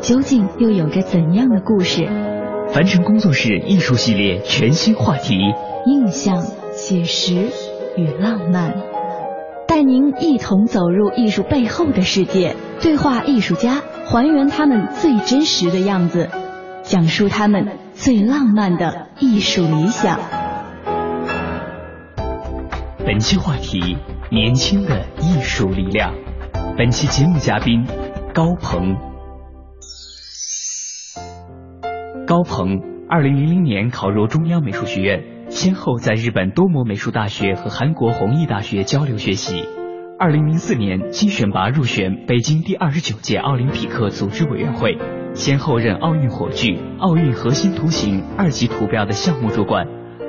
究竟又有着怎样的故事？凡尘工作室艺术系列全新话题：印象、写实与浪漫，带您一同走入艺术背后的世界，对话艺术家，还原他们最真实的样子。讲述他们最浪漫的艺术理想。本期话题：年轻的艺术力量。本期节目嘉宾：高鹏。高鹏，二零零零年考入中央美术学院，先后在日本多摩美术大学和韩国弘毅大学交流学习。二零零四年经选拔入选北京第二十九届奥林匹克组织委员会。先后任奥运火炬、奥运核心图形二级图标的项目主管。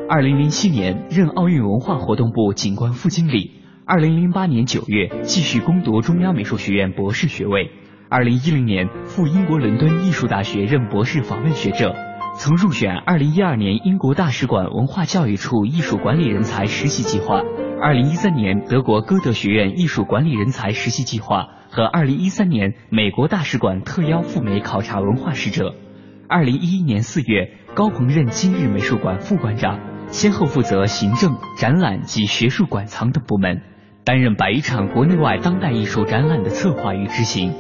二零零七年任奥运文化活动部景观副经理。二零零八年九月继续攻读中央美术学院博士学位。二零一零年赴英国伦敦艺术大学任博士访问学者，曾入选二零一二年英国大使馆文化教育处艺术管理人才实习计划。二零一三年德国歌德学院艺术管理人才实习计划。和二零一三年美国大使馆特邀赴美考察文化使者，二零一一年四月，高鹏任今日美术馆副馆长，先后负责行政、展览及学术馆藏等部门，担任百余场国内外当代艺术展览的策划与执行。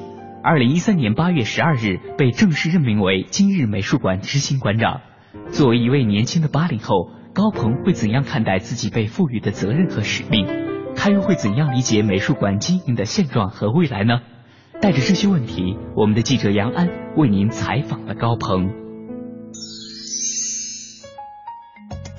二零一三年八月十二日，被正式任命为今日美术馆执行馆长。作为一位年轻的八零后，高鹏会怎样看待自己被赋予的责任和使命？他又会怎样理解美术馆经营的现状和未来呢？带着这些问题，我们的记者杨安为您采访了高鹏。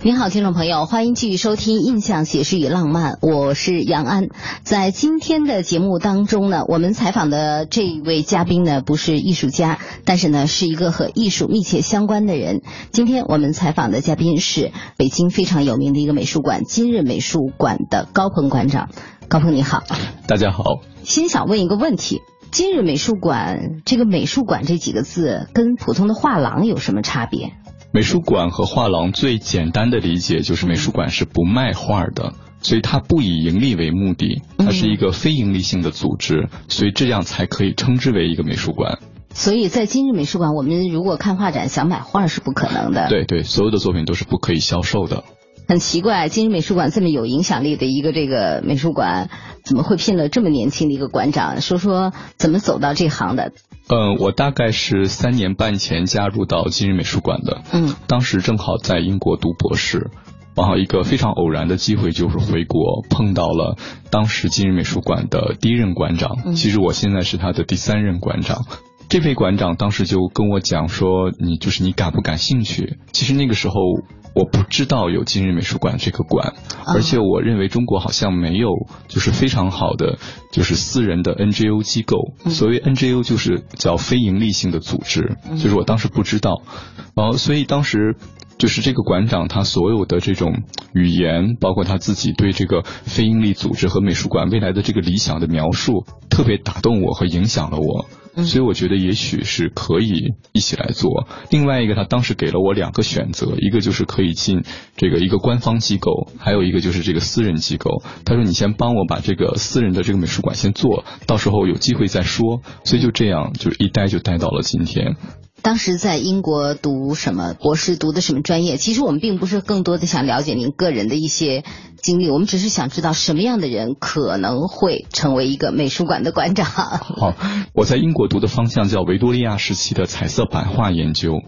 您好，听众朋友，欢迎继续收听《印象写实与浪漫》，我是杨安。在今天的节目当中呢，我们采访的这一位嘉宾呢，不是艺术家，但是呢，是一个和艺术密切相关的人。今天我们采访的嘉宾是北京非常有名的一个美术馆——今日美术馆的高鹏馆长。高鹏，你好。大家好。先想问一个问题：今日美术馆这个“美术馆”这几个字，跟普通的画廊有什么差别？美术馆和画廊最简单的理解就是美术馆是不卖画的，所以它不以盈利为目的，它是一个非盈利性的组织，所以这样才可以称之为一个美术馆。所以在今日美术馆，我们如果看画展想买画是不可能的。对对，所有的作品都是不可以销售的。很奇怪，今日美术馆这么有影响力的一个这个美术馆，怎么会聘了这么年轻的一个馆长？说说怎么走到这行的？嗯，我大概是三年半前加入到今日美术馆的。嗯，当时正好在英国读博士，然后一个非常偶然的机会就是回国碰到了当时今日美术馆的第一任馆长。其实我现在是他的第三任馆长。这位馆长当时就跟我讲说：“你就是你感不感兴趣？”其实那个时候。我不知道有今日美术馆这个馆，而且我认为中国好像没有就是非常好的就是私人的 NGO 机构。所谓 NGO 就是叫非盈利性的组织，就是我当时不知道，然后所以当时就是这个馆长他所有的这种语言，包括他自己对这个非营利组织和美术馆未来的这个理想的描述，特别打动我和影响了我。所以我觉得也许是可以一起来做。另外一个，他当时给了我两个选择，一个就是可以进这个一个官方机构，还有一个就是这个私人机构。他说：“你先帮我把这个私人的这个美术馆先做到时候有机会再说。”所以就这样，就一待就待到了今天。当时在英国读什么博士，读的什么专业？其实我们并不是更多的想了解您个人的一些经历，我们只是想知道什么样的人可能会成为一个美术馆的馆长。好，我在英国读的方向叫维多利亚时期的彩色版画研究。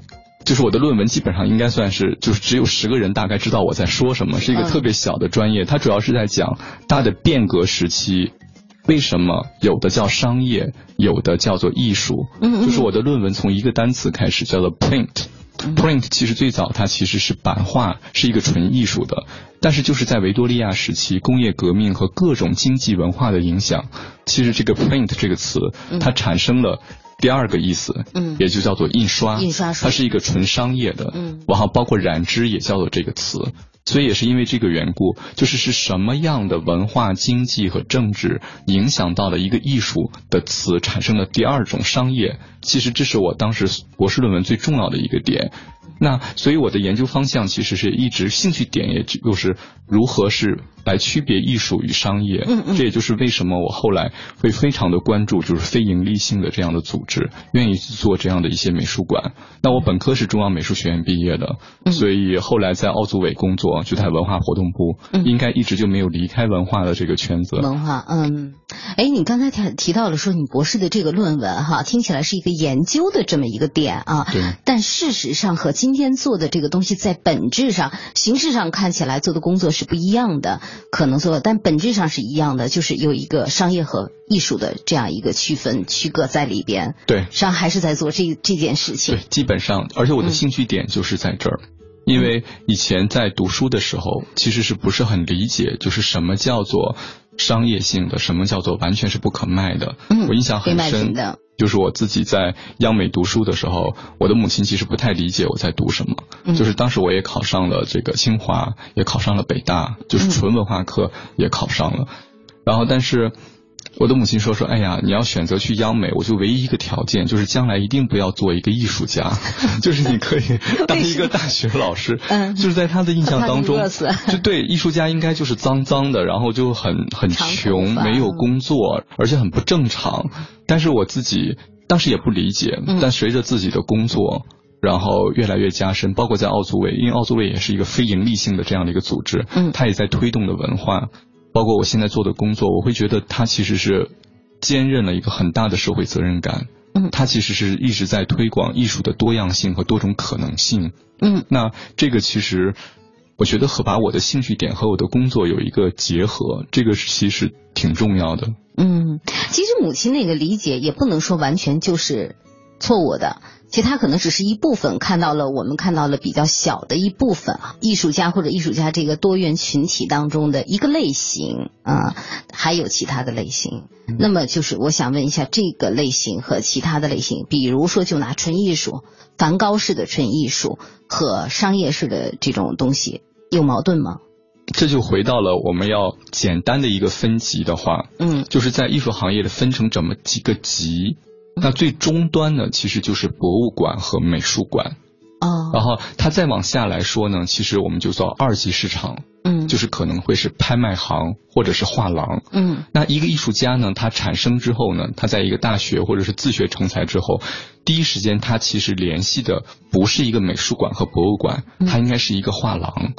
就是我的论文基本上应该算是，就是只有十个人大概知道我在说什么，是一个特别小的专业。它主要是在讲大的变革时期，为什么？有的叫商业，有的叫做艺术。嗯就是我的论文从一个单词开始，叫做 print。print 其实最早它其实是版画，是一个纯艺术的。但是就是在维多利亚时期，工业革命和各种经济文化的影响，其实这个 print 这个词它产生了。第二个意思，嗯，也就叫做印刷，印刷它是一个纯商业的，嗯，然后包括染织也叫做这个词，所以也是因为这个缘故，就是是什么样的文化、经济和政治影响到了一个艺术的词产生了第二种商业，其实这是我当时博士论文最重要的一个点。那所以我的研究方向其实是一直兴趣点，也就是如何是来区别艺术与商业。嗯嗯，这也就是为什么我后来会非常的关注，就是非盈利性的这样的组织，愿意去做这样的一些美术馆。那我本科是中央美术学院毕业的，所以后来在奥组委工作，就在文化活动部，应该一直就没有离开文化的这个圈子。文化，嗯，哎，你刚才提提到了说你博士的这个论文哈，听起来是一个研究的这么一个点啊。对。但事实上和今天做的这个东西在本质上、形式上看起来做的工作是不一样的，可能做，但本质上是一样的，就是有一个商业和艺术的这样一个区分区隔在里边。对，实际上还是在做这这件事情。对，基本上，而且我的兴趣点就是在这儿，因为以前在读书的时候，其实是不是很理解，就是什么叫做商业性的，什么叫做完全是不可卖的。嗯，我印象很深的。就是我自己在央美读书的时候，我的母亲其实不太理解我在读什么。就是当时我也考上了这个清华，也考上了北大，就是纯文化课也考上了。然后，但是。我的母亲说说，哎呀，你要选择去央美，我就唯一一个条件就是将来一定不要做一个艺术家，就是你可以当一个大学老师。嗯，就是在他的印象当中，就对艺术家应该就是脏脏的，然后就很很穷，没有工作，而且很不正常。但是我自己当时也不理解，但随着自己的工作，然后越来越加深，包括在奥组委，因为奥组委也是一个非盈利性的这样的一个组织，嗯，他也在推动的文化。包括我现在做的工作，我会觉得它其实是兼任了一个很大的社会责任感。嗯，它其实是一直在推广艺术的多样性和多种可能性。嗯，那这个其实我觉得和把我的兴趣点和我的工作有一个结合，这个其实挺重要的。嗯，其实母亲那个理解也不能说完全就是错误的。其实他可能只是一部分看到了，我们看到了比较小的一部分啊，艺术家或者艺术家这个多元群体当中的一个类型啊，还有其他的类型。那么就是我想问一下，这个类型和其他的类型，比如说就拿纯艺术、梵高式的纯艺术和商业式的这种东西有矛盾吗？这就回到了我们要简单的一个分级的话，嗯，就是在艺术行业的分成这么几个级。那最终端呢，其实就是博物馆和美术馆，哦，然后它再往下来说呢，其实我们就叫二级市场，嗯，就是可能会是拍卖行或者是画廊，嗯，那一个艺术家呢，他产生之后呢，他在一个大学或者是自学成才之后，第一时间他其实联系的不是一个美术馆和博物馆，他应该是一个画廊，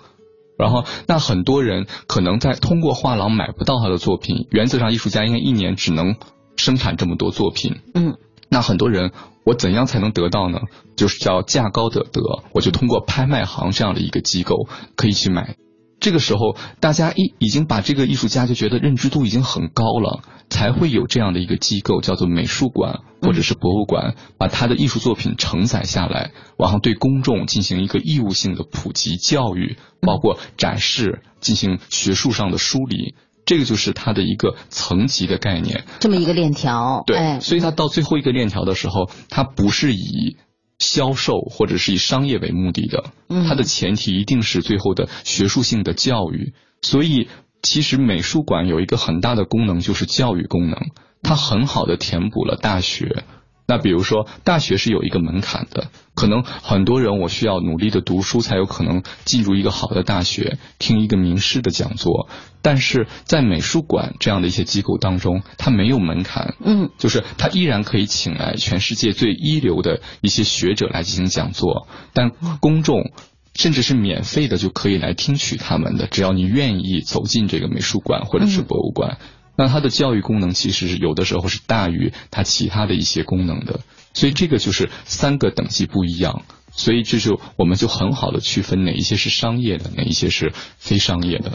然后那很多人可能在通过画廊买不到他的作品，原则上艺术家应该一年只能生产这么多作品，嗯。那很多人，我怎样才能得到呢？就是叫价高者得，我就通过拍卖行这样的一个机构可以去买。这个时候，大家一已经把这个艺术家就觉得认知度已经很高了，才会有这样的一个机构叫做美术馆或者是博物馆，把他的艺术作品承载下来，然后对公众进行一个义务性的普及教育，包括展示，进行学术上的梳理。这个就是它的一个层级的概念，这么一个链条。对，所以它到最后一个链条的时候，它不是以销售或者是以商业为目的的，它的前提一定是最后的学术性的教育。所以，其实美术馆有一个很大的功能，就是教育功能，它很好的填补了大学。那比如说，大学是有一个门槛的，可能很多人我需要努力的读书才有可能进入一个好的大学，听一个名师的讲座。但是在美术馆这样的一些机构当中，它没有门槛，嗯，就是它依然可以请来全世界最一流的一些学者来进行讲座，但公众甚至是免费的就可以来听取他们的，只要你愿意走进这个美术馆或者是博物馆。那它的教育功能其实是有的时候是大于它其他的一些功能的，所以这个就是三个等级不一样。所以这就我们就很好的区分哪一些是商业的，哪一些是非商业的。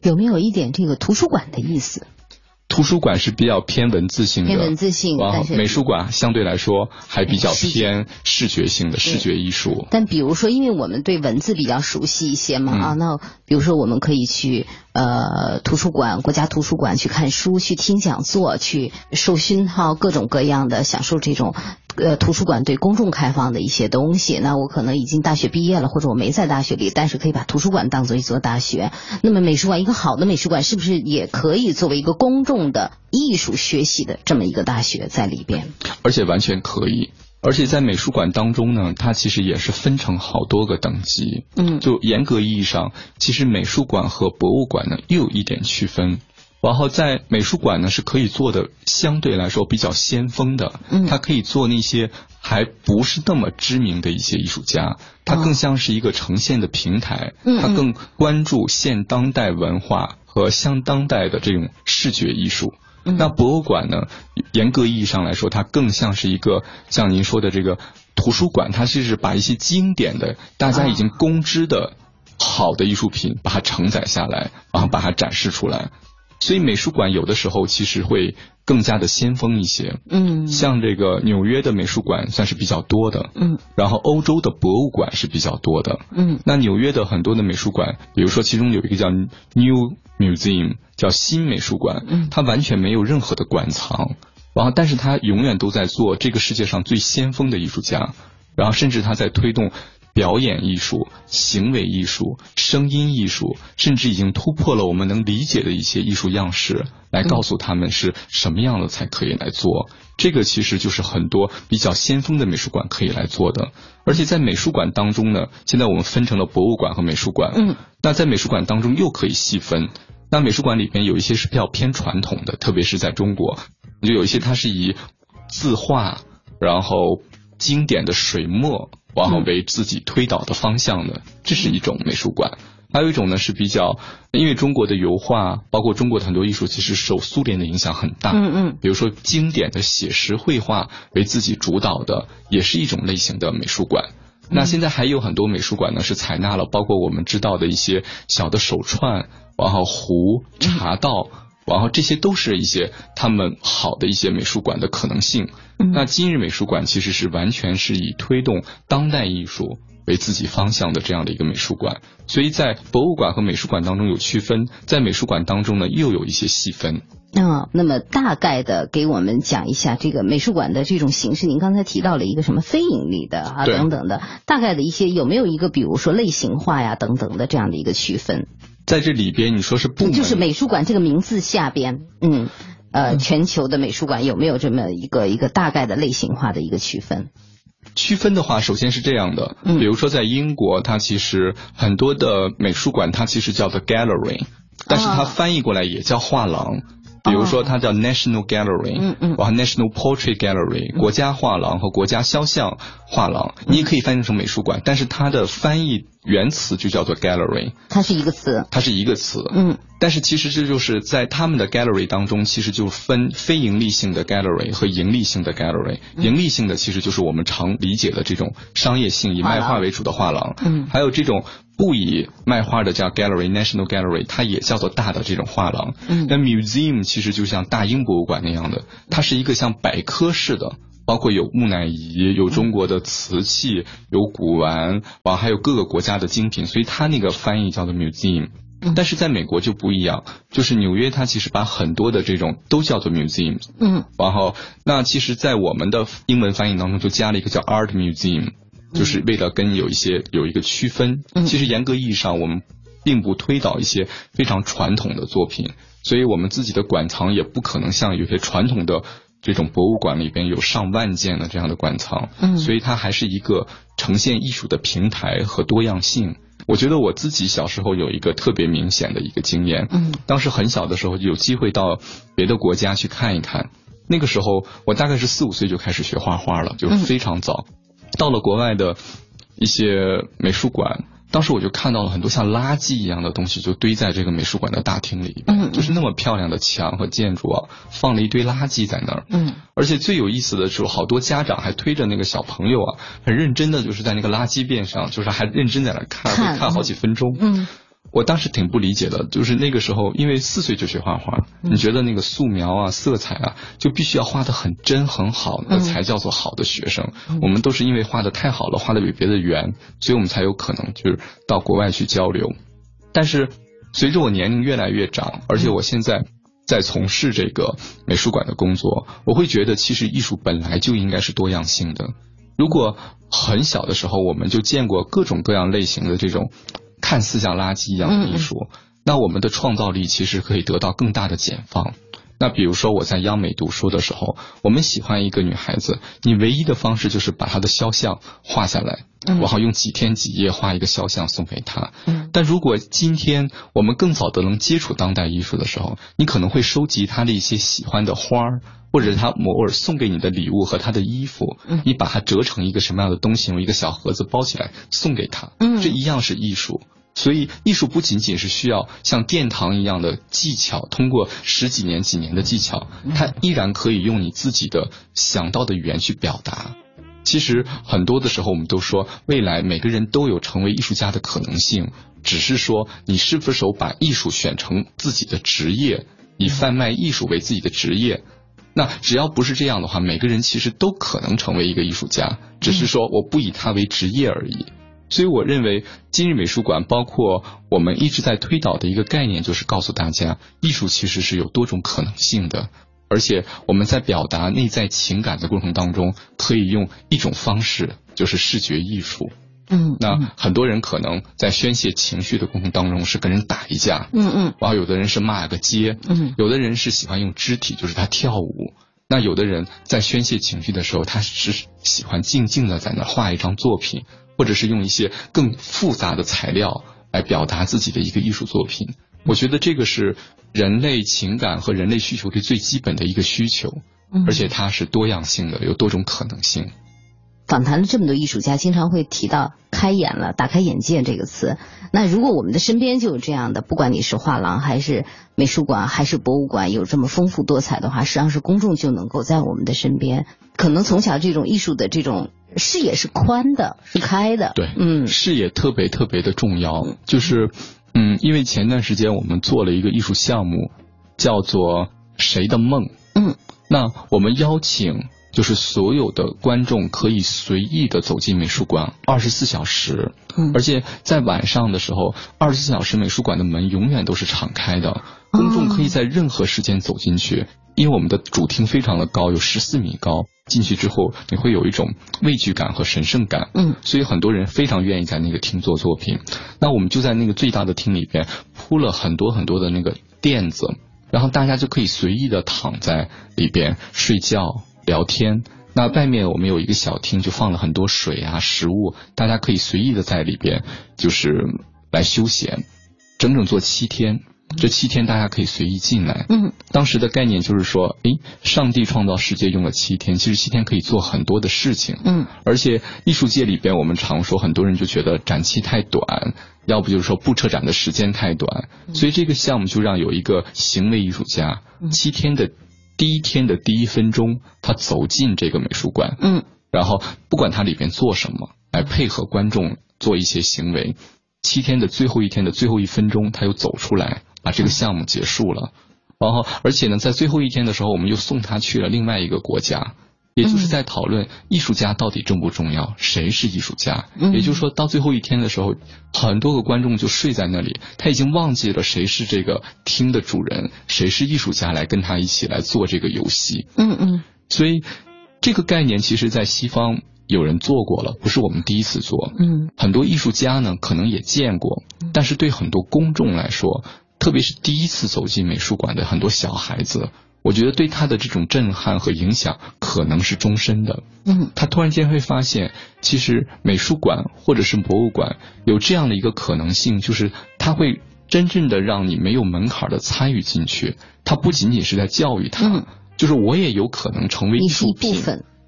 有没有一点这个图书馆的意思？图书馆是比较偏文字性的，偏文字性，美术馆相对来说还比较偏视觉性的视觉艺术。但比如说，因为我们对文字比较熟悉一些嘛啊，那比如说我们可以去呃图书馆、国家图书馆去看书、去听讲座、去受熏陶各种各样的享受这种。呃，图书馆对公众开放的一些东西，那我可能已经大学毕业了，或者我没在大学里，但是可以把图书馆当做一座大学。那么美术馆，一个好的美术馆是不是也可以作为一个公众的艺术学习的这么一个大学在里边？而且完全可以，而且在美术馆当中呢，它其实也是分成好多个等级。嗯，就严格意义上，其实美术馆和博物馆呢又有一点区分。然后在美术馆呢，是可以做的相对来说比较先锋的，嗯，它可以做那些还不是那么知名的一些艺术家，它更像是一个呈现的平台，嗯，它更关注现当代文化和相当代的这种视觉艺术。那博物馆呢，严格意义上来说，它更像是一个像您说的这个图书馆，它就是把一些经典的、大家已经公知的好的艺术品，把它承载下来，然后把它展示出来。所以美术馆有的时候其实会更加的先锋一些，嗯，像这个纽约的美术馆算是比较多的，嗯，然后欧洲的博物馆是比较多的，嗯，那纽约的很多的美术馆，比如说其中有一个叫 New Museum，叫新美术馆，嗯，它完全没有任何的馆藏，然后但是它永远都在做这个世界上最先锋的艺术家，然后甚至它在推动。表演艺术、行为艺术、声音艺术，甚至已经突破了我们能理解的一些艺术样式，来告诉他们是什么样的才可以来做。这个其实就是很多比较先锋的美术馆可以来做的。而且在美术馆当中呢，现在我们分成了博物馆和美术馆。嗯，那在美术馆当中又可以细分。那美术馆里边有一些是比较偏传统的，特别是在中国，就有一些它是以字画，然后经典的水墨。然后为自己推导的方向的，这是一种美术馆。还有一种呢是比较，因为中国的油画，包括中国的很多艺术，其实受苏联的影响很大。嗯嗯。比如说经典的写实绘画为自己主导的，也是一种类型的美术馆。那现在还有很多美术馆呢，是采纳了包括我们知道的一些小的手串，然后壶、茶道。然后这些都是一些他们好的一些美术馆的可能性。那今日美术馆其实是完全是以推动当代艺术为自己方向的这样的一个美术馆。所以在博物馆和美术馆当中有区分，在美术馆当中呢又有一些细分。啊，那么大概的给我们讲一下这个美术馆的这种形式。您刚才提到了一个什么非盈利的啊等等的，大概的一些有没有一个比如说类型化呀等等的这样的一个区分？在这里边，你说是部门，就是美术馆这个名字下边，嗯，呃，全球的美术馆有没有这么一个一个大概的类型化的一个区分？区分的话，首先是这样的，嗯，比如说在英国，它其实很多的美术馆，它其实叫做 gallery，但是它翻译过来也叫画廊。比如说，它叫 National Gallery，嗯嗯，然后 National Portrait Gallery，国家画廊和国家肖像画廊，你也可以翻译成美术馆，但是它的翻译原词就叫做 Gallery，它是一个词，它是一个词，嗯，但是其实这就是在他们的 Gallery 当中，其实就分非盈利性的 Gallery 和盈利性的 Gallery，盈利性的其实就是我们常理解的这种商业性以卖画为主的画廊，嗯，还有这种。不以卖画的叫 gallery national gallery，它也叫做大的这种画廊。嗯，那 museum 其实就像大英博物馆那样的，它是一个像百科式的，包括有木乃伊，有中国的瓷器，有古玩，完还有各个国家的精品，所以它那个翻译叫做 museum。但是在美国就不一样，就是纽约它其实把很多的这种都叫做 museum。嗯，然后那其实，在我们的英文翻译当中就加了一个叫 art museum。就是为了跟有一些有一个区分，其实严格意义上我们并不推导一些非常传统的作品，所以我们自己的馆藏也不可能像有些传统的这种博物馆里边有上万件的这样的馆藏，嗯，所以它还是一个呈现艺术的平台和多样性。我觉得我自己小时候有一个特别明显的一个经验，嗯，当时很小的时候有机会到别的国家去看一看，那个时候我大概是四五岁就开始学画画了，就是非常早。到了国外的一些美术馆，当时我就看到了很多像垃圾一样的东西，就堆在这个美术馆的大厅里，嗯，就是那么漂亮的墙和建筑啊，放了一堆垃圾在那儿，嗯，而且最有意思的是，好多家长还推着那个小朋友啊，很认真的就是在那个垃圾边上，就是还认真在那看，会看好几分钟，嗯。我当时挺不理解的，就是那个时候，因为四岁就学画画，你觉得那个素描啊、色彩啊，就必须要画的很真很好，那才叫做好的学生。我们都是因为画的太好了，画的比别的圆，所以我们才有可能就是到国外去交流。但是随着我年龄越来越长，而且我现在在从事这个美术馆的工作，我会觉得其实艺术本来就应该是多样性的。如果很小的时候我们就见过各种各样类型的这种。看似像垃圾一样的艺术，那我们的创造力其实可以得到更大的解放。那比如说我在央美读书的时候，我们喜欢一个女孩子，你唯一的方式就是把她的肖像画下来，然后用几天几夜画一个肖像送给她。但如果今天我们更早的能接触当代艺术的时候，你可能会收集她的一些喜欢的花儿，或者她偶尔送给你的礼物和她的衣服，你把它折成一个什么样的东西，用一个小盒子包起来送给她，这一样是艺术。所以，艺术不仅仅是需要像殿堂一样的技巧，通过十几年、几年的技巧，它依然可以用你自己的想到的语言去表达。其实，很多的时候，我们都说，未来每个人都有成为艺术家的可能性，只是说你是否把艺术选成自己的职业，以贩卖艺术为自己的职业。那只要不是这样的话，每个人其实都可能成为一个艺术家，只是说我不以它为职业而已。所以我认为，今日美术馆包括我们一直在推导的一个概念，就是告诉大家，艺术其实是有多种可能性的，而且我们在表达内在情感的过程当中，可以用一种方式，就是视觉艺术。嗯，那很多人可能在宣泄情绪的过程当中是跟人打一架，嗯嗯，然后有的人是骂个街，嗯，有的人是喜欢用肢体，就是他跳舞。那有的人在宣泄情绪的时候，他是喜欢静静的在那画一张作品。或者是用一些更复杂的材料来表达自己的一个艺术作品，我觉得这个是人类情感和人类需求的最基本的一个需求，而且它是多样性的，有多种可能性。访谈了这么多艺术家，经常会提到“开眼了”“打开眼界”这个词。那如果我们的身边就有这样的，不管你是画廊还是美术馆还是博物馆，有这么丰富多彩的话，实际上是公众就能够在我们的身边，可能从小这种艺术的这种视野是宽的、是开的。对，嗯，视野特别特别的重要。就是，嗯，因为前段时间我们做了一个艺术项目，叫做“谁的梦”。嗯，那我们邀请。就是所有的观众可以随意的走进美术馆，二十四小时，而且在晚上的时候，二十四小时美术馆的门永远都是敞开的，公众可以在任何时间走进去。因为我们的主厅非常的高，有十四米高，进去之后你会有一种畏惧感和神圣感，嗯，所以很多人非常愿意在那个厅做作品。那我们就在那个最大的厅里边铺了很多很多的那个垫子，然后大家就可以随意的躺在里边睡觉。聊天，那外面我们有一个小厅，就放了很多水啊、食物，大家可以随意的在里边，就是来休闲。整整做七天，这七天大家可以随意进来。嗯，当时的概念就是说，诶，上帝创造世界用了七天，其实七天可以做很多的事情。嗯，而且艺术界里边，我们常说，很多人就觉得展期太短，要不就是说布车展的时间太短，所以这个项目就让有一个行为艺术家七天的。第一天的第一分钟，他走进这个美术馆，嗯，然后不管他里边做什么，来配合观众做一些行为。七天的最后一天的最后一分钟，他又走出来，把这个项目结束了。然后，而且呢，在最后一天的时候，我们又送他去了另外一个国家。也就是在讨论艺术家到底重不重要，谁是艺术家？也就是说到最后一天的时候，很多个观众就睡在那里，他已经忘记了谁是这个厅的主人，谁是艺术家来跟他一起来做这个游戏。嗯嗯。所以这个概念其实，在西方有人做过了，不是我们第一次做。嗯。很多艺术家呢，可能也见过，但是对很多公众来说，特别是第一次走进美术馆的很多小孩子。我觉得对他的这种震撼和影响可能是终身的。嗯，他突然间会发现，其实美术馆或者是博物馆有这样的一个可能性，就是他会真正的让你没有门槛的参与进去。他不仅仅是在教育他，就是我也有可能成为艺术品。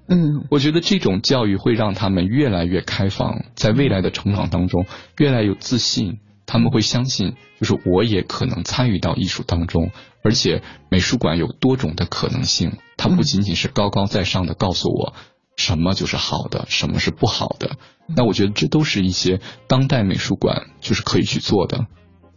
嗯，我觉得这种教育会让他们越来越开放，在未来的成长当中越来越有自信。他们会相信，就是我也可能参与到艺术当中，而且美术馆有多种的可能性。它不仅仅是高高在上的告诉我什么就是好的，什么是不好的。那我觉得这都是一些当代美术馆就是可以去做的。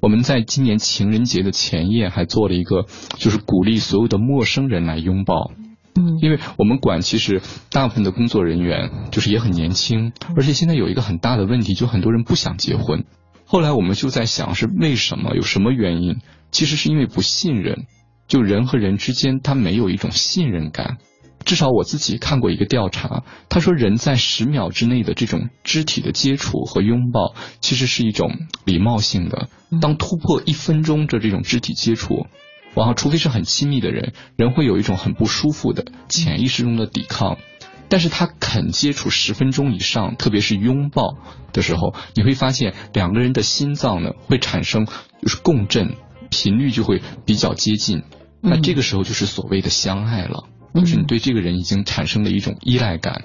我们在今年情人节的前夜还做了一个，就是鼓励所有的陌生人来拥抱。嗯，因为我们馆其实大部分的工作人员就是也很年轻，而且现在有一个很大的问题，就很多人不想结婚。后来我们就在想是为什么，有什么原因？其实是因为不信任，就人和人之间他没有一种信任感。至少我自己看过一个调查，他说人在十秒之内的这种肢体的接触和拥抱，其实是一种礼貌性的。当突破一分钟的这种肢体接触，然后除非是很亲密的人，人会有一种很不舒服的潜意识中的抵抗。但是他肯接触十分钟以上，特别是拥抱的时候，你会发现两个人的心脏呢会产生就是共振，频率就会比较接近。那这个时候就是所谓的相爱了，就是你对这个人已经产生了一种依赖感。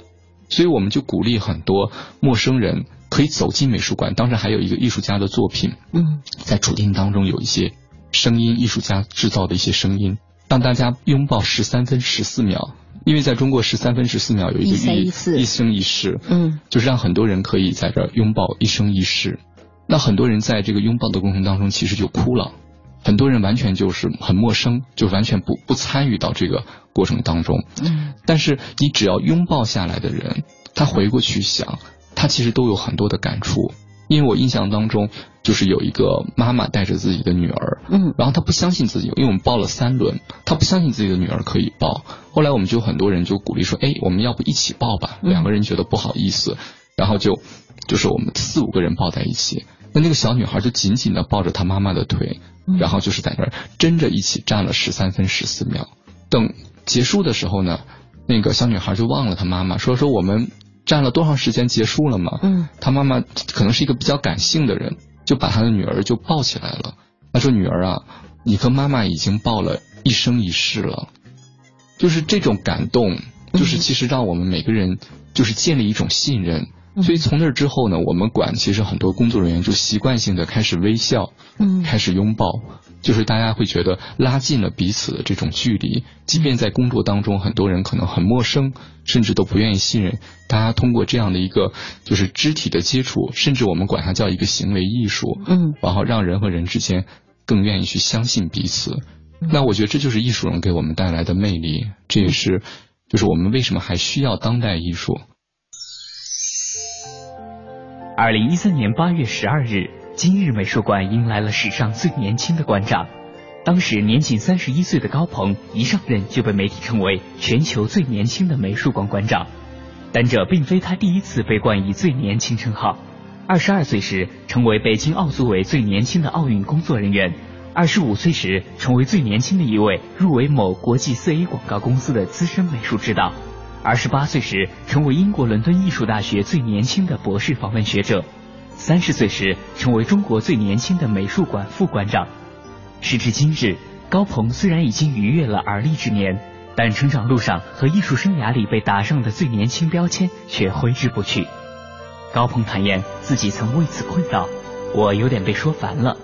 所以我们就鼓励很多陌生人可以走进美术馆。当时还有一个艺术家的作品，嗯，在主厅当中有一些声音，艺术家制造的一些声音，让大家拥抱十三分十四秒。因为在中国十三分十四秒有一个一一生一世，嗯，就是让很多人可以在这拥抱一生一世。那很多人在这个拥抱的过程当中，其实就哭了。很多人完全就是很陌生，就完全不不参与到这个过程当中。嗯，但是你只要拥抱下来的人，他回过去想，他其实都有很多的感触。因为我印象当中，就是有一个妈妈带着自己的女儿，嗯，然后她不相信自己，因为我们报了三轮，她不相信自己的女儿可以报。后来我们就很多人就鼓励说，哎，我们要不一起报吧？两个人觉得不好意思，然后就就是我们四五个人抱在一起，那那个小女孩就紧紧的抱着她妈妈的腿，然后就是在那儿真着一起站了十三分十四秒。等结束的时候呢，那个小女孩就忘了她妈妈，说说我们。站了多长时间结束了嘛？嗯，他妈妈可能是一个比较感性的人，就把他的女儿就抱起来了。他说：“女儿啊，你和妈妈已经抱了一生一世了。”就是这种感动，就是其实让我们每个人就是建立一种信任。所以从那之后呢，我们馆其实很多工作人员就习惯性的开始微笑，嗯，开始拥抱。就是大家会觉得拉近了彼此的这种距离，即便在工作当中，很多人可能很陌生，甚至都不愿意信任。大家通过这样的一个就是肢体的接触，甚至我们管它叫一个行为艺术，嗯，然后让人和人之间更愿意去相信彼此。那我觉得这就是艺术人给我们带来的魅力，这也是就是我们为什么还需要当代艺术。二零一三年八月十二日。今日美术馆迎来了史上最年轻的馆长，当时年仅三十一岁的高鹏一上任就被媒体称为全球最年轻的美术馆馆长，但这并非他第一次被冠以最年轻称号。二十二岁时成为北京奥组委最年轻的奥运工作人员，二十五岁时成为最年轻的一位入围某国际四 A 广告公司的资深美术指导，二十八岁时成为英国伦敦艺术大学最年轻的博士访问学者。三十岁时成为中国最年轻的美术馆副馆长。时至今日，高鹏虽然已经逾越了而立之年，但成长路上和艺术生涯里被打上的最年轻标签却挥之不去。高鹏坦言自己曾为此困扰，我有点被说烦了。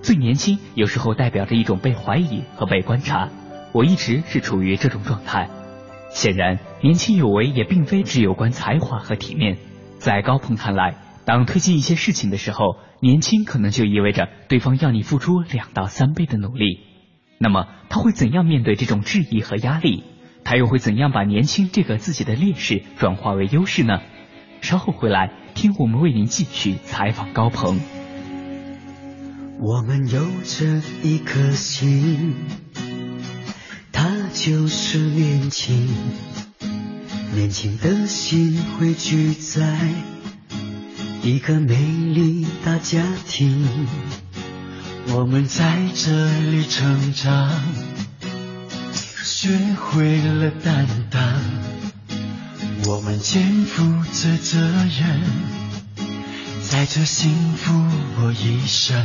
最年轻有时候代表着一种被怀疑和被观察，我一直是处于这种状态。显然，年轻有为也并非只有关才华和体面，在高鹏看来。当推进一些事情的时候，年轻可能就意味着对方要你付出两到三倍的努力。那么他会怎样面对这种质疑和压力？他又会怎样把年轻这个自己的劣势转化为优势呢？稍后回来听我们为您继续采访高鹏。我们有着一颗心，就是年轻，年轻的心汇聚在。一个美丽大家庭，我们在这里成长，学会了担当，我们肩负着责任，在这幸福过一生，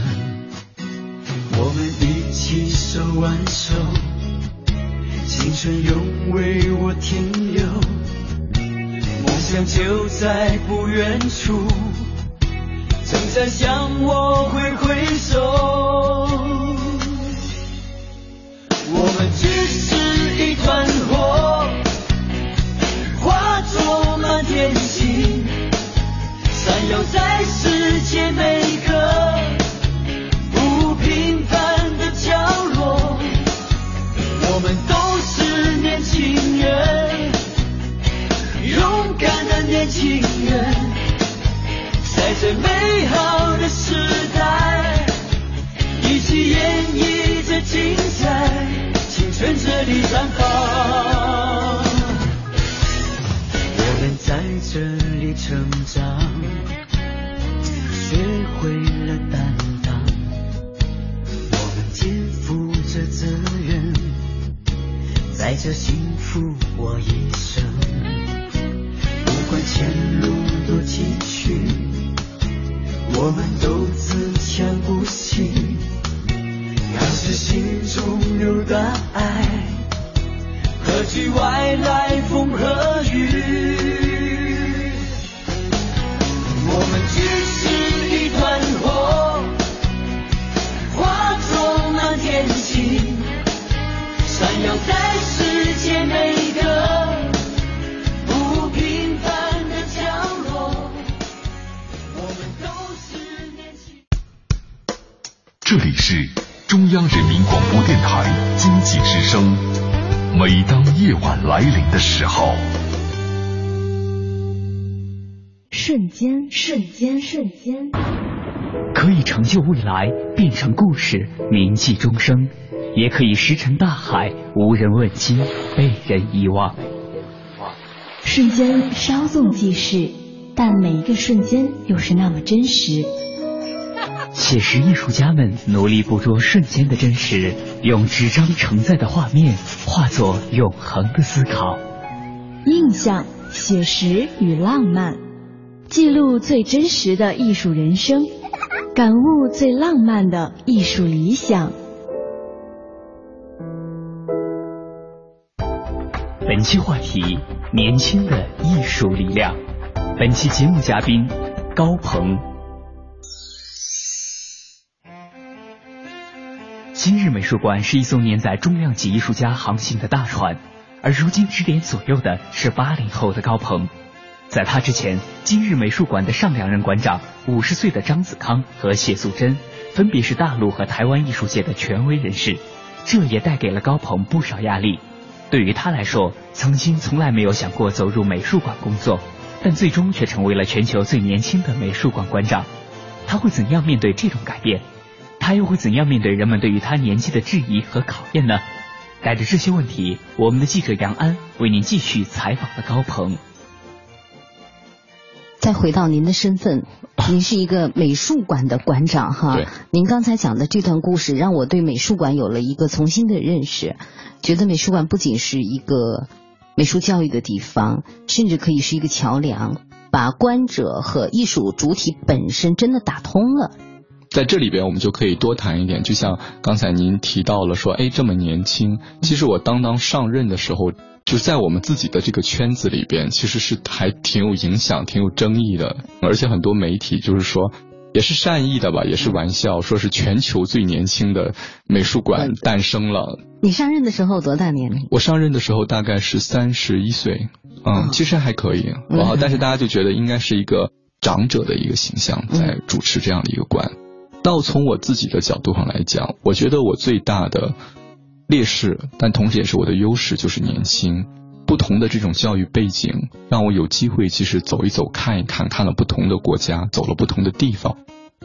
我们一起手挽手，青春永为我停留。梦想就在不远处，正在向我挥挥手。我们只是一团火，化作满天星，闪耀在世界每个年轻人，在最美好的时代，一起演绎着精彩，青春这里绽放。我们在这里成长，学会了担当，我们肩负着责任，在这幸福我一何惧夜晚来临的时候，瞬间，瞬间，瞬间，可以成就未来，变成故事，铭记终生；也可以石沉大海，无人问津，被人遗忘。瞬间稍纵即逝，但每一个瞬间又是那么真实。写实艺术家们努力捕捉瞬间的真实，用纸张承载的画面化作永恒的思考。印象、写实与浪漫，记录最真实的艺术人生，感悟最浪漫的艺术理想。本期话题：年轻的艺术力量。本期节目嘉宾高鹏。今日美术馆是一艘年载重量级艺术家航行的大船，而如今指点左右的是八零后的高鹏。在他之前，今日美术馆的上两任馆长五十岁的张子康和谢素贞，分别是大陆和台湾艺术界的权威人士，这也带给了高鹏不少压力。对于他来说，曾经从来没有想过走入美术馆工作，但最终却成为了全球最年轻的美术馆馆长。他会怎样面对这种改变？他又会怎样面对人们对于他年纪的质疑和考验呢？带着这些问题，我们的记者杨安为您继续采访了高鹏。再回到您的身份，您是一个美术馆的馆长哈。您刚才讲的这段故事，让我对美术馆有了一个重新的认识，觉得美术馆不仅是一个美术教育的地方，甚至可以是一个桥梁，把观者和艺术主体本身真的打通了。在这里边，我们就可以多谈一点。就像刚才您提到了说，哎，这么年轻，其实我当当上任的时候。就在我们自己的这个圈子里边，其实是还挺有影响、挺有争议的，而且很多媒体就是说，也是善意的吧，也是玩笑，说是全球最年轻的美术馆诞生了。你上任的时候多大年龄？我上任的时候大概是三十一岁，嗯，其实还可以，然后但是大家就觉得应该是一个长者的一个形象在主持这样的一个馆。到从我自己的角度上来讲，我觉得我最大的。劣势，但同时也是我的优势，就是年轻。不同的这种教育背景，让我有机会其实走一走、看一看，看了不同的国家，走了不同的地方，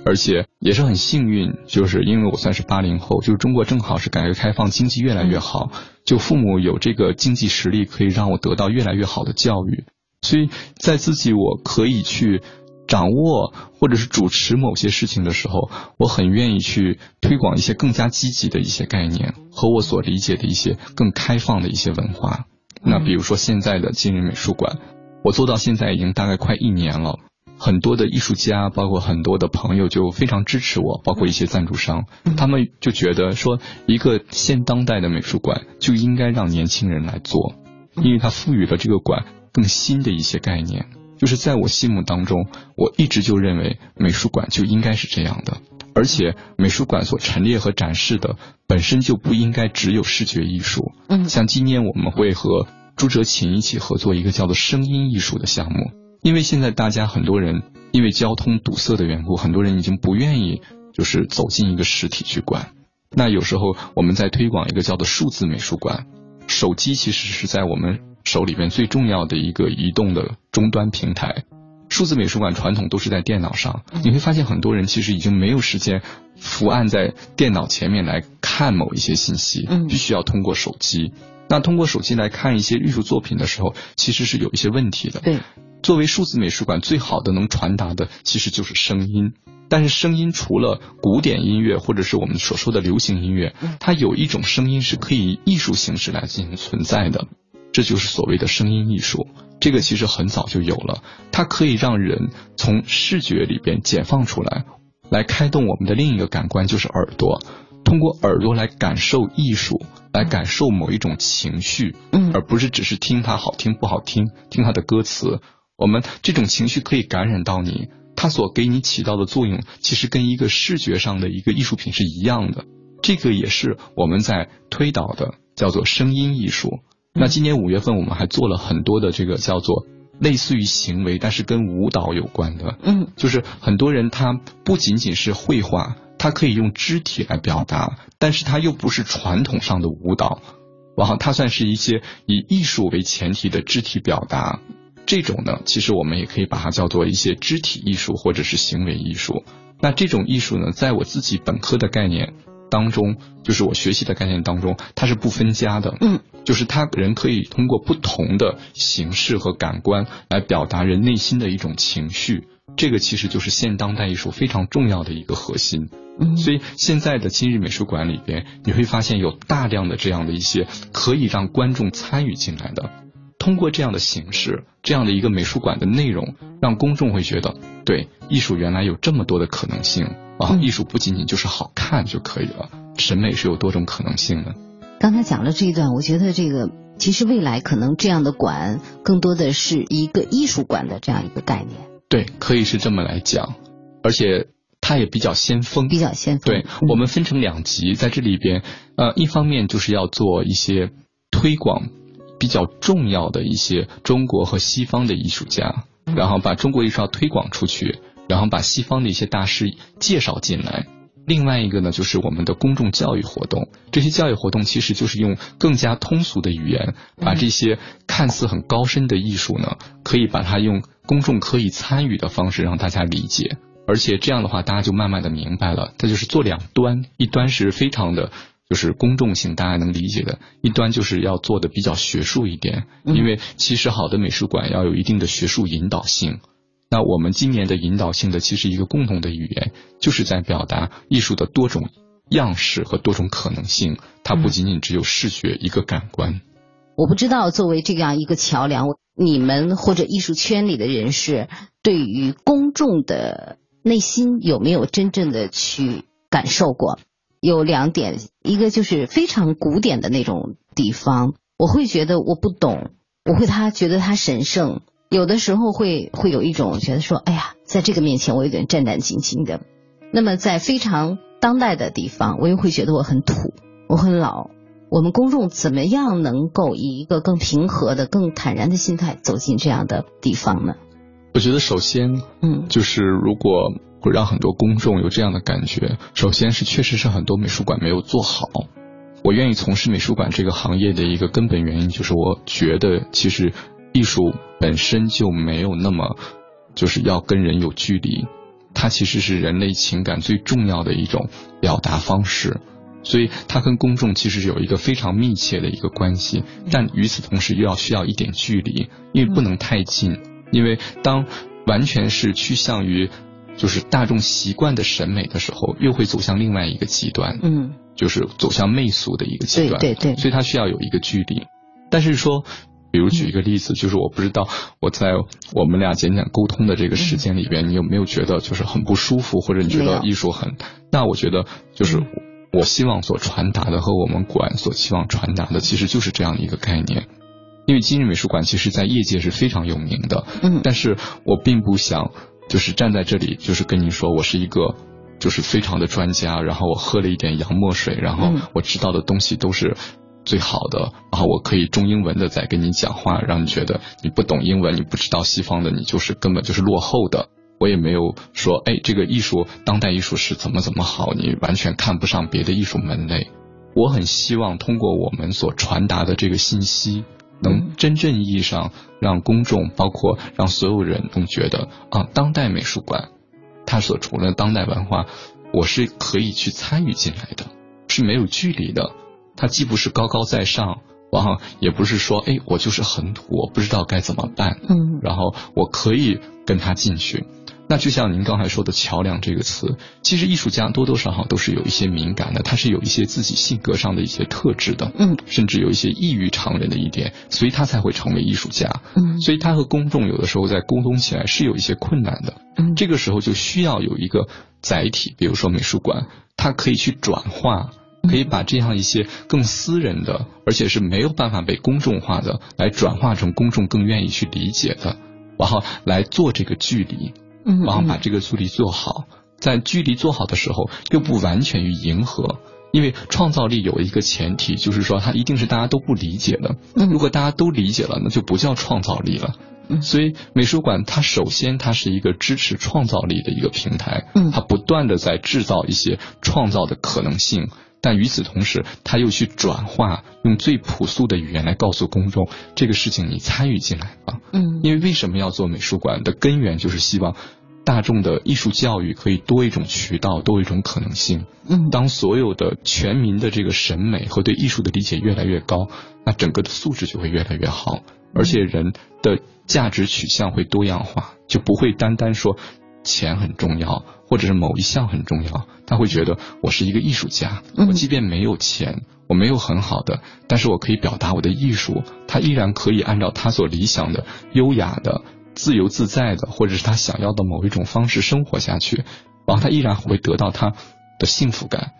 而且也是很幸运，就是因为我算是八零后，就是中国正好是改革开放，经济越来越好，就父母有这个经济实力，可以让我得到越来越好的教育，所以在自己我可以去。掌握或者是主持某些事情的时候，我很愿意去推广一些更加积极的一些概念和我所理解的一些更开放的一些文化。那比如说现在的今日美术馆，我做到现在已经大概快一年了，很多的艺术家，包括很多的朋友就非常支持我，包括一些赞助商，他们就觉得说，一个现当代的美术馆就应该让年轻人来做，因为它赋予了这个馆更新的一些概念。就是在我心目当中，我一直就认为美术馆就应该是这样的，而且美术馆所陈列和展示的本身就不应该只有视觉艺术。嗯，像今年我们会和朱哲琴一起合作一个叫做声音艺术的项目，因为现在大家很多人因为交通堵塞的缘故，很多人已经不愿意就是走进一个实体去馆。那有时候我们在推广一个叫做数字美术馆，手机其实是在我们。手里边最重要的一个移动的终端平台，数字美术馆传统都是在电脑上，你会发现很多人其实已经没有时间伏案在电脑前面来看某一些信息，必须要通过手机。那通过手机来看一些艺术作品的时候，其实是有一些问题的。对，作为数字美术馆最好的能传达的其实就是声音，但是声音除了古典音乐或者是我们所说的流行音乐，它有一种声音是可以艺术形式来进行存在的。这就是所谓的声音艺术，这个其实很早就有了，它可以让人从视觉里边解放出来，来开动我们的另一个感官，就是耳朵，通过耳朵来感受艺术，来感受某一种情绪，嗯，而不是只是听它好听不好听，听它的歌词，我们这种情绪可以感染到你，它所给你起到的作用，其实跟一个视觉上的一个艺术品是一样的，这个也是我们在推导的，叫做声音艺术。那今年五月份，我们还做了很多的这个叫做类似于行为，但是跟舞蹈有关的。嗯，就是很多人他不仅仅是绘画，他可以用肢体来表达，但是他又不是传统上的舞蹈，然后它算是一些以艺术为前提的肢体表达。这种呢，其实我们也可以把它叫做一些肢体艺术或者是行为艺术。那这种艺术呢，在我自己本科的概念。当中，就是我学习的概念当中，它是不分家的。嗯，就是他人可以通过不同的形式和感官来表达人内心的一种情绪。这个其实就是现当代艺术非常重要的一个核心。嗯，所以现在的今日美术馆里边，你会发现有大量的这样的一些可以让观众参与进来的。通过这样的形式，这样的一个美术馆的内容，让公众会觉得，对艺术原来有这么多的可能性啊！艺术不仅仅就是好看就可以了，审美是有多种可能性的。刚才讲了这一段，我觉得这个其实未来可能这样的馆更多的是一个艺术馆的这样一个概念。对，可以是这么来讲，而且它也比较先锋，比较先锋。对我们分成两集，在这里边，呃，一方面就是要做一些推广。比较重要的一些中国和西方的艺术家，然后把中国艺术要推广出去，然后把西方的一些大师介绍进来。另外一个呢，就是我们的公众教育活动。这些教育活动其实就是用更加通俗的语言，把这些看似很高深的艺术呢，可以把它用公众可以参与的方式让大家理解。而且这样的话，大家就慢慢的明白了，它就是做两端，一端是非常的。就是公众性，大家能理解的一端，就是要做的比较学术一点，因为其实好的美术馆要有一定的学术引导性。那我们今年的引导性的其实一个共同的语言，就是在表达艺术的多种样式和多种可能性，它不仅仅只有视觉一个感官。我不知道作为这样一个桥梁，你们或者艺术圈里的人士，对于公众的内心有没有真正的去感受过？有两点，一个就是非常古典的那种地方，我会觉得我不懂，我会他觉得他神圣，有的时候会会有一种觉得说，哎呀，在这个面前我有点战战兢兢的。那么在非常当代的地方，我又会觉得我很土，我很老。我们公众怎么样能够以一个更平和的、更坦然的心态走进这样的地方呢？我觉得首先，嗯，就是如果。会让很多公众有这样的感觉。首先是确实是很多美术馆没有做好。我愿意从事美术馆这个行业的一个根本原因，就是我觉得其实艺术本身就没有那么就是要跟人有距离，它其实是人类情感最重要的一种表达方式，所以它跟公众其实是有一个非常密切的一个关系。但与此同时又要需要一点距离，因为不能太近，因为当完全是趋向于。就是大众习惯的审美的时候，又会走向另外一个极端，嗯，就是走向媚俗的一个极端，对对对，所以它需要有一个距离。但是说，比如举一个例子，就是我不知道我在我们俩简简沟通的这个时间里边，你有没有觉得就是很不舒服，或者你觉得艺术很？那我觉得就是我希望所传达的和我们馆所希望传达的，其实就是这样的一个概念。因为今日美术馆其实在业界是非常有名的。嗯，但是我并不想就是站在这里，就是跟您说我是一个就是非常的专家，然后我喝了一点洋墨水，然后我知道的东西都是最好的，然后我可以中英文的在跟你讲话，让你觉得你不懂英文，你不知道西方的，你就是根本就是落后的。我也没有说，哎，这个艺术，当代艺术是怎么怎么好，你完全看不上别的艺术门类。我很希望通过我们所传达的这个信息，能真正意义上让公众，包括让所有人都觉得，啊，当代美术馆，它所除了当代文化，我是可以去参与进来的，是没有距离的。它既不是高高在上，然后也不是说，哎，我就是很土，我不知道该怎么办。嗯，然后我可以跟他进去。那就像您刚才说的“桥梁”这个词，其实艺术家多多少少都是有一些敏感的，他是有一些自己性格上的一些特质的，嗯，甚至有一些异于常人的一点，所以他才会成为艺术家，嗯，所以他和公众有的时候在沟通起来是有一些困难的，嗯，这个时候就需要有一个载体，比如说美术馆，它可以去转化，可以把这样一些更私人的，而且是没有办法被公众化的，来转化成公众更愿意去理解的，然后来做这个距离。嗯，然后把这个距离做好，在距离做好的时候，又不完全于迎合，因为创造力有一个前提，就是说它一定是大家都不理解的。如果大家都理解了，那就不叫创造力了。所以美术馆它首先它是一个支持创造力的一个平台，它不断的在制造一些创造的可能性。但与此同时，他又去转化，用最朴素的语言来告诉公众这个事情，你参与进来吧。嗯，因为为什么要做美术馆的根源，就是希望大众的艺术教育可以多一种渠道，多一种可能性。嗯，当所有的全民的这个审美和对艺术的理解越来越高，那整个的素质就会越来越好，而且人的价值取向会多样化，就不会单单说。钱很重要，或者是某一项很重要，他会觉得我是一个艺术家，我即便没有钱，我没有很好的，但是我可以表达我的艺术，他依然可以按照他所理想的、优雅的、自由自在的，或者是他想要的某一种方式生活下去，然后他依然会得到他的幸福感。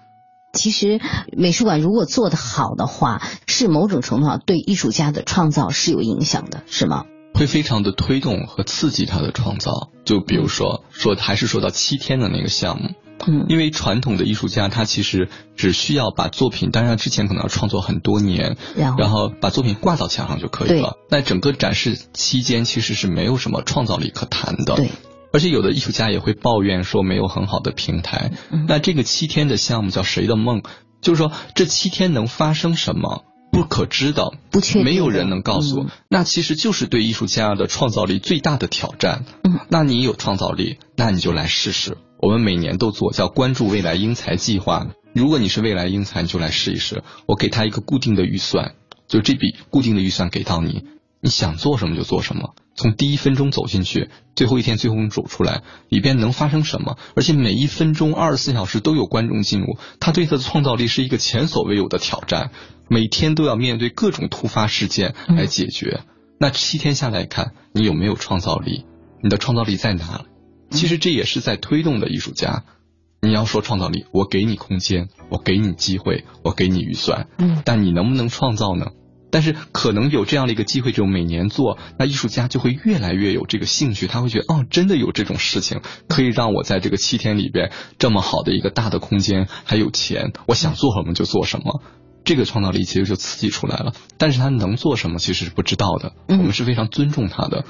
其实美术馆如果做得好的话，是某种程度上对艺术家的创造是有影响的，是吗？会非常的推动和刺激他的创造，就比如说说还是说到七天的那个项目，嗯，因为传统的艺术家他其实只需要把作品，当然之前可能要创作很多年，然后把作品挂到墙上就可以了。那整个展示期间其实是没有什么创造力可谈的，对。而且有的艺术家也会抱怨说没有很好的平台。那这个七天的项目叫谁的梦？就是说这七天能发生什么？不可知的，不确，没有人能告诉我。那其实就是对艺术家的创造力最大的挑战。嗯，那你有创造力，那你就来试试。我们每年都做叫关注未来英才计划。如果你是未来英才，你就来试一试。我给他一个固定的预算，就这笔固定的预算给到你，你想做什么就做什么。从第一分钟走进去，最后一天最后走出来，里边能发生什么？而且每一分钟二十四小时都有观众进入，他对他的创造力是一个前所未有的挑战。每天都要面对各种突发事件来解决。那七天下来看，你有没有创造力？你的创造力在哪？其实这也是在推动的艺术家。你要说创造力，我给你空间，我给你机会，我给你预算，嗯，但你能不能创造呢？但是可能有这样的一个机会，就每年做，那艺术家就会越来越有这个兴趣，他会觉得哦，真的有这种事情可以让我在这个七天里边这么好的一个大的空间，还有钱，我想做什么就做什么，这个创造力其实就刺激出来了。但是他能做什么其实是不知道的，我们是非常尊重他的。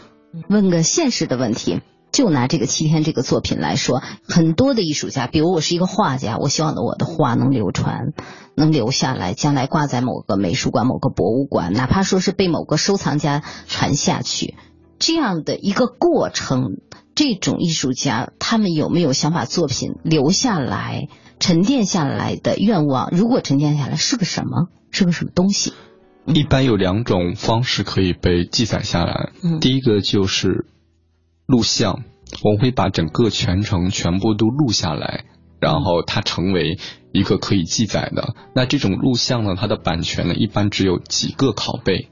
问个现实的问题。就拿这个七天这个作品来说，很多的艺术家，比如我是一个画家，我希望的我的画能流传，能留下来，将来挂在某个美术馆、某个博物馆，哪怕说是被某个收藏家传下去，这样的一个过程，这种艺术家他们有没有想把作品留下来、沉淀下来的愿望？如果沉淀下来，是个什么？是个什么东西？一般有两种方式可以被记载下来，第一个就是。录像，我们会把整个全程全部都录下来，然后它成为一个可以记载的。那这种录像呢，它的版权呢，一般只有几个拷贝，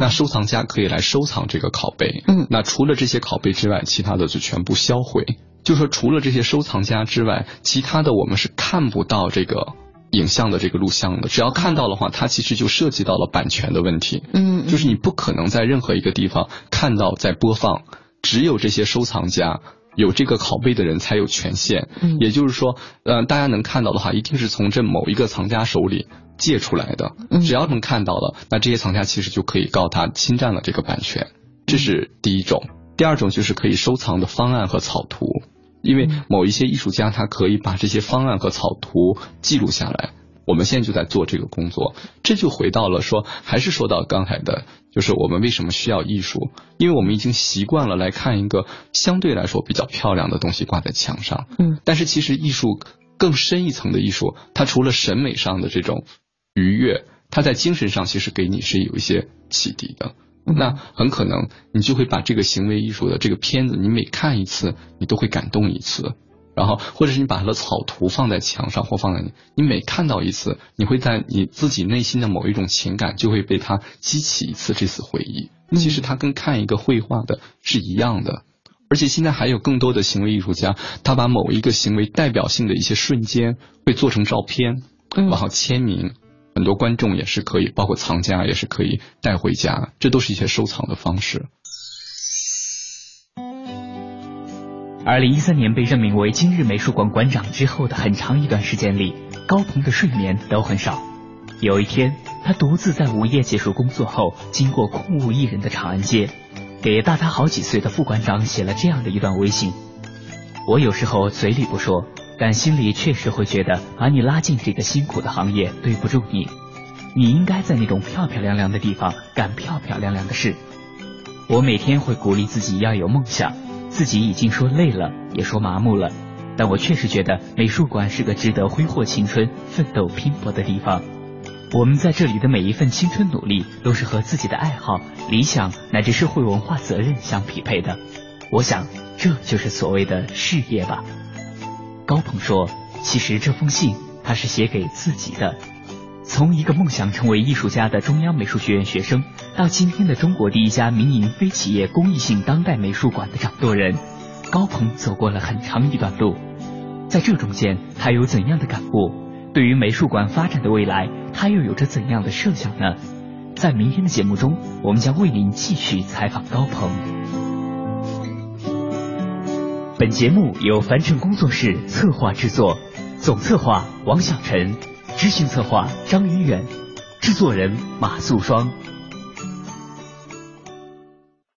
那收藏家可以来收藏这个拷贝。嗯，那除了这些拷贝之外，其他的就全部销毁。就说除了这些收藏家之外，其他的我们是看不到这个影像的这个录像的，只要看到的话，它其实就涉及到了版权的问题。嗯，就是你不可能在任何一个地方看到在播放，只有这些收藏家有这个拷贝的人才有权限。嗯，也就是说，呃，大家能看到的话，一定是从这某一个藏家手里借出来的。嗯，只要能看到了，那这些藏家其实就可以告他侵占了这个版权。这是第一种。第二种就是可以收藏的方案和草图。因为某一些艺术家，他可以把这些方案和草图记录下来。我们现在就在做这个工作，这就回到了说，还是说到刚才的，就是我们为什么需要艺术？因为我们已经习惯了来看一个相对来说比较漂亮的东西挂在墙上。嗯。但是其实艺术更深一层的艺术，它除了审美上的这种愉悦，它在精神上其实给你是有一些启迪的。那很可能你就会把这个行为艺术的这个片子，你每看一次，你都会感动一次，然后或者是你把它的草图放在墙上或放在你，你每看到一次，你会在你自己内心的某一种情感就会被它激起一次这次回忆。其实它跟看一个绘画的是一样的，而且现在还有更多的行为艺术家，他把某一个行为代表性的一些瞬间会做成照片，然后签名。很多观众也是可以，包括藏家也是可以带回家，这都是一些收藏的方式。二零一三年被任命为今日美术馆馆长之后的很长一段时间里，高鹏的睡眠都很少。有一天，他独自在午夜结束工作后，经过空无一人的长安街，给大他好几岁的副馆长写了这样的一段微信：我有时候嘴里不说。但心里确实会觉得把你拉进这个辛苦的行业对不住你，你应该在那种漂漂亮亮的地方干漂漂亮亮的事。我每天会鼓励自己要有梦想，自己已经说累了，也说麻木了，但我确实觉得美术馆是个值得挥霍青春、奋斗拼搏的地方。我们在这里的每一份青春努力，都是和自己的爱好、理想乃至社会文化责任相匹配的。我想，这就是所谓的事业吧。高鹏说：“其实这封信他是写给自己的。从一个梦想成为艺术家的中央美术学院学生，到今天的中国第一家民营非企业公益性当代美术馆的掌舵人，高鹏走过了很长一段路。在这中间，他有怎样的感悟？对于美术馆发展的未来，他又有着怎样的设想呢？在明天的节目中，我们将为您继续采访高鹏。”本节目由凡尘工作室策划制作，总策划王小晨，执行策划张云远，制作人马素双。